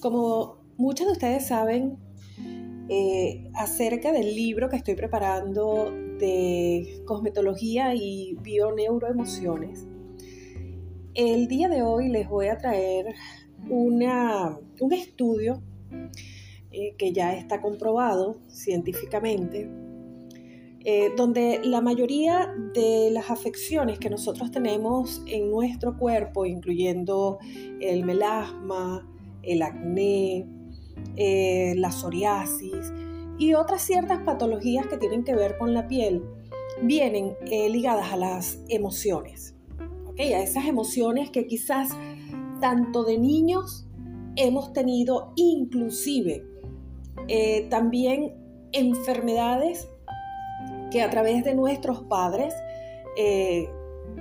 Como muchos de ustedes saben, eh, acerca del libro que estoy preparando de cosmetología y bioneuroemociones, el día de hoy les voy a traer una, un estudio eh, que ya está comprobado científicamente, eh, donde la mayoría de las afecciones que nosotros tenemos en nuestro cuerpo, incluyendo el melasma, el acné, eh, la psoriasis y otras ciertas patologías que tienen que ver con la piel, vienen ligadas a las emociones, a esas emociones que quizás tanto de niños hemos tenido, inclusive eh, también enfermedades que a través de nuestros padres eh,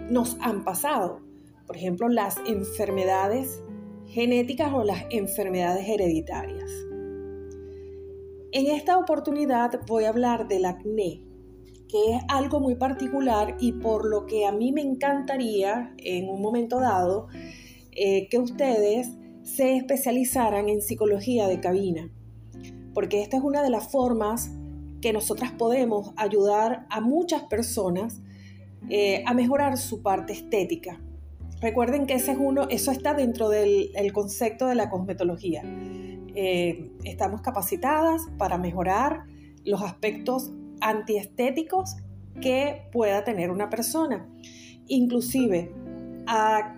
nos han pasado. Por ejemplo, las enfermedades genéticas o las enfermedades hereditarias. En esta oportunidad voy a hablar del acné, que es algo muy particular y por lo que a mí me encantaría en un momento dado eh, que ustedes se especializaran en psicología de cabina, porque esta es una de las formas que nosotras podemos ayudar a muchas personas eh, a mejorar su parte estética. Recuerden que ese es uno, eso está dentro del concepto de la cosmetología. Eh, estamos capacitadas para mejorar los aspectos antiestéticos que pueda tener una persona. Inclusive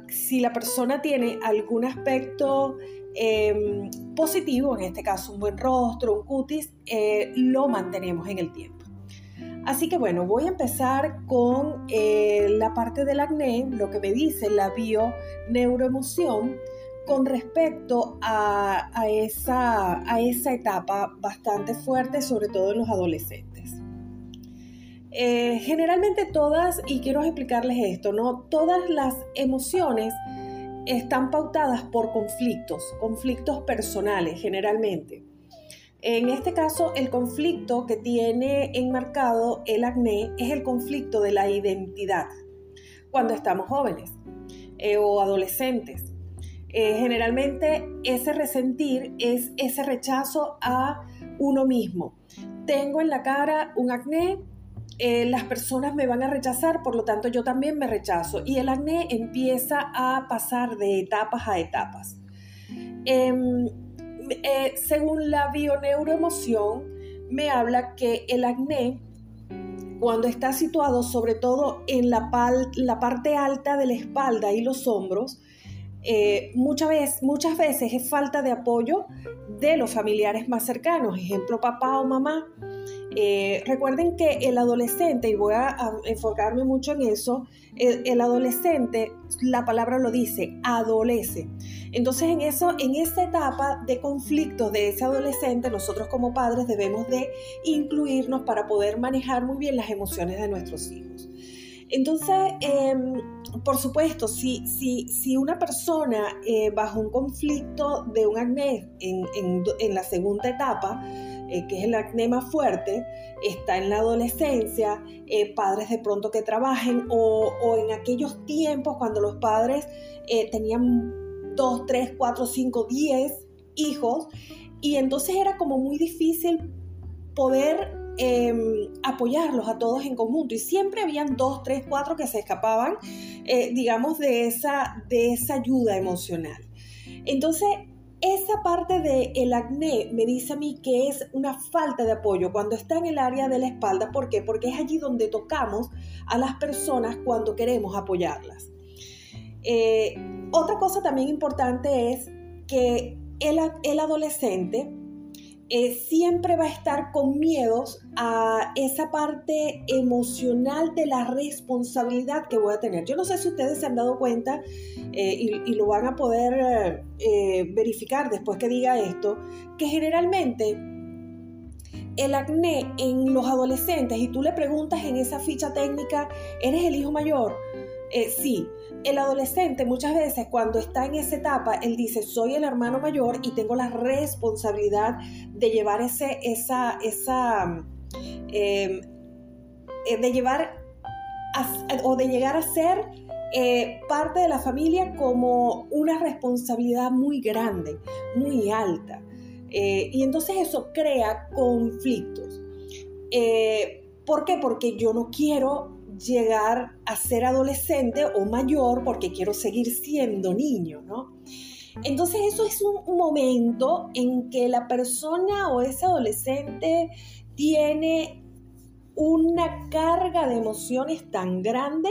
si la persona tiene algún aspecto em, positivo, en este caso un buen rostro, un cutis, eh, lo mantenemos en el tiempo. Así que bueno, voy a empezar con eh, la parte del acné, lo que me dice la bio-neuroemoción con respecto a, esa, etapa bastante fuerte, sobre todo en los adolescentes. Eh, generalmente todas, y quiero explicarles esto, ¿no? Todas las emociones están pautadas por conflictos, conflictos personales generalmente. En este caso, el conflicto que tiene enmarcado el acné es el conflicto de la identidad cuando estamos jóvenes eh, o adolescentes. Eh, generalmente ese resentir es ese rechazo a uno mismo. Tengo en la cara un acné, eh, las personas me van a rechazar, por lo tanto yo también me rechazo. Y el acné empieza a pasar de etapas a etapas. Em, eh, según la bioneuroemoción, me habla que el acné, cuando está situado sobre todo en la, la parte alta de la espalda y los hombros, eh, muchas, veces, muchas veces es falta de apoyo de los familiares más cercanos, ejemplo papá o mamá, eh, recuerden que el adolescente, y voy a, enfocarme mucho en eso, el, adolescente, la palabra lo dice, adolece. Entonces en eso, en esa etapa de conflicto de ese adolescente, nosotros como padres debemos de incluirnos para poder manejar muy bien las emociones de nuestros hijos. Entonces, em, por supuesto, si, si, si una persona eh, bajo un conflicto de un acné en, en la segunda etapa, eh, que es el acné más fuerte, está en la adolescencia, eh, padres de pronto que trabajen o, en aquellos tiempos cuando los padres tenían 2, 3, 4, 5, 10 hijos y entonces era como muy difícil poder em, apoyarlos a todos en conjunto y siempre habían dos, tres, cuatro que se escapaban, digamos, de esa, de esa ayuda emocional. Entonces, esa parte del el acné me dice a mí que es una falta de apoyo cuando está en el área de la espalda. ¿Por qué? Porque es allí donde tocamos a las personas cuando queremos apoyarlas. Eh, otra cosa también importante es que el, el adolescente eh, siempre va a estar con miedos a esa parte emocional de la responsabilidad que voy a tener. Yo no sé si ustedes se han dado cuenta eh, y, lo van a poder eh, verificar después que diga esto, que generalmente el acné en los adolescentes y tú le preguntas en esa ficha técnica, ¿eres el hijo mayor? sí, el adolescente muchas veces cuando está en esa etapa, él dice, soy el hermano mayor y tengo la responsabilidad de llevar ese, esa, esa, em, eh, de llevar o de llegar a ser eh, parte de la familia como una responsabilidad muy grande, muy alta. Eh, y entonces eso crea conflictos. ¿Por qué? Porque yo no quiero llegar a ser adolescente o mayor porque quiero seguir siendo niño, ¿no? Entonces eso es un momento en que la persona o ese adolescente tiene una carga de emociones tan grande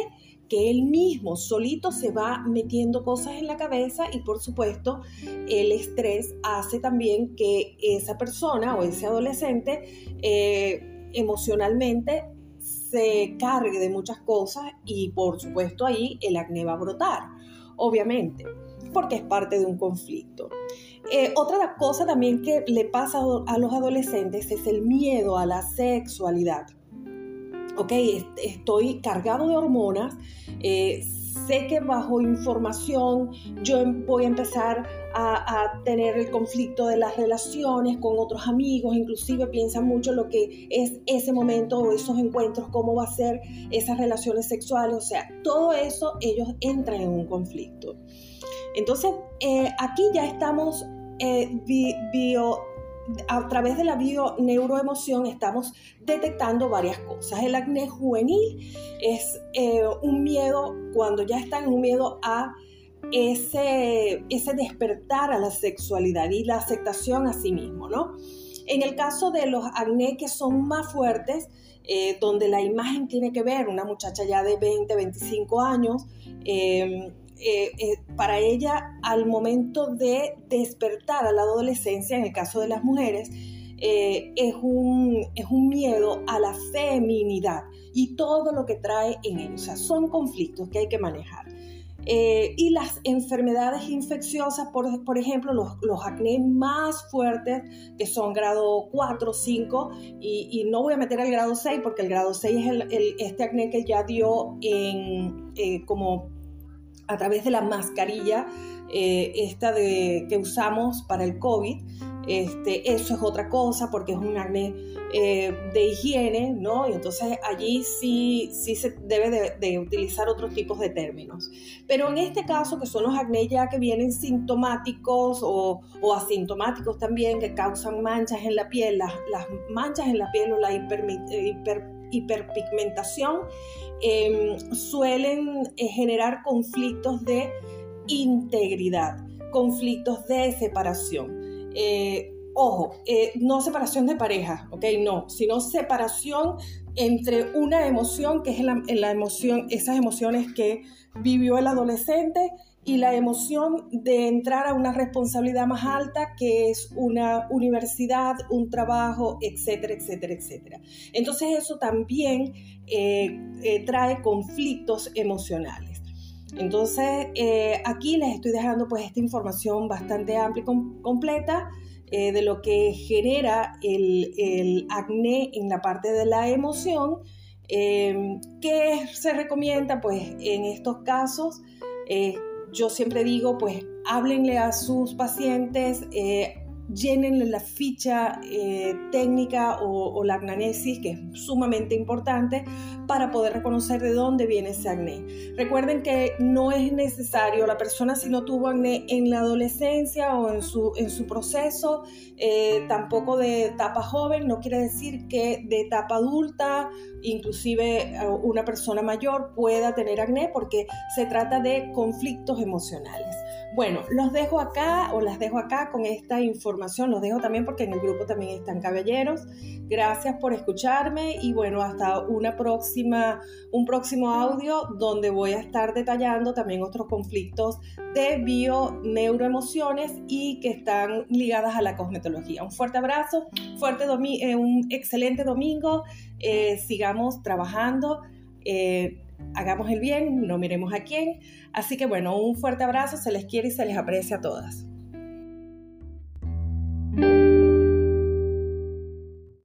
que él mismo solito se va metiendo cosas en la cabeza y por supuesto el estrés hace también que esa persona o ese adolescente eh, emocionalmente se cargue de muchas cosas y por supuesto ahí el acné va a brotar, obviamente, porque es parte de un conflicto. Eh, otra cosa también que le pasa a los adolescentes es el miedo a la sexualidad ok, estoy cargado de hormonas, eh, sé que bajo información yo em, voy a empezar a, tener el conflicto de las relaciones con otros amigos, inclusive piensan mucho lo que es ese momento o esos encuentros, cómo va a ser esas relaciones sexuales, o sea, todo eso ellos entran en un conflicto. Entonces, eh, aquí ya estamos eh, bio, a través de la bio-neuroemoción estamos detectando varias cosas. El acné juvenil es eh, un miedo, cuando ya están un miedo a ese, ese despertar a la sexualidad y la aceptación a sí mismo, ¿no? En el caso de los acné que son más fuertes, eh, donde la imagen tiene que ver, una muchacha ya de 20, 25 años, eh, eh, eh, para ella al momento de despertar a la adolescencia, en el caso de las mujeres, eh, es, un, es un miedo a la feminidad y todo lo que trae en ello. O sea, son conflictos que hay que manejar. y las enfermedades infecciosas, por, por ejemplo, los, los, acné más fuertes, que son grado 4, 5, y, y, no voy a meter el grado 6, porque el grado 6 es el, este acné que ya dio en, como a través de la mascarilla eh, esta de, que usamos para el COVID. Este, eso es otra cosa porque es un acné eh, de higiene, ¿no? Y entonces allí sí, sí se debe de, utilizar otros tipos de términos. Pero en este caso, que son los acné ya que vienen sintomáticos o, o asintomáticos también, que causan manchas en la piel, las, las manchas en la piel o la hiper, hiper hiperpigmentación em, suelen eh, generar conflictos de integridad, conflictos de separación. Eh, ojo, eh, no separación de pareja, ¿ok? No, sino separación entre una emoción, que es la, la emoción, esas emociones que vivió el adolescente, y la emoción de entrar a una responsabilidad más alta que es una universidad, un trabajo, etcétera, etcétera, etcétera. Entonces eso también eh, eh, trae conflictos emocionales. Entonces eh, aquí les estoy dejando pues esta información bastante amplia y completa de lo que genera el, el, acné en la parte de la emoción. ¿Qué se recomienda? Pues en estos casos yo siempre digo, pues háblenle a sus pacientes, eh, llenenle la ficha eh, técnica o, la agnanesis, que es sumamente importante, para poder reconocer de dónde viene ese acné. Recuerden que no es necesario, la persona si no tuvo acné en la adolescencia o en su, en su proceso, eh, tampoco de etapa joven, no quiere decir que de etapa adulta, inclusive una persona mayor pueda tener acné, porque se trata de conflictos emocionales. Bueno, los dejo acá o las dejo acá con esta información, los dejo también porque en el grupo también están caballeros. Gracias por escucharme y bueno, hasta una próxima, un próximo audio donde voy a estar detallando también otros conflictos de bio-neuroemociones y que están ligadas a la cosmetología. Un fuerte abrazo, fuerte eh, un excelente domingo, eh, sigamos trabajando. Eh, hagamos el bien, no miremos a quién. Así que bueno, un fuerte abrazo, se les quiere y se les aprecia a todas.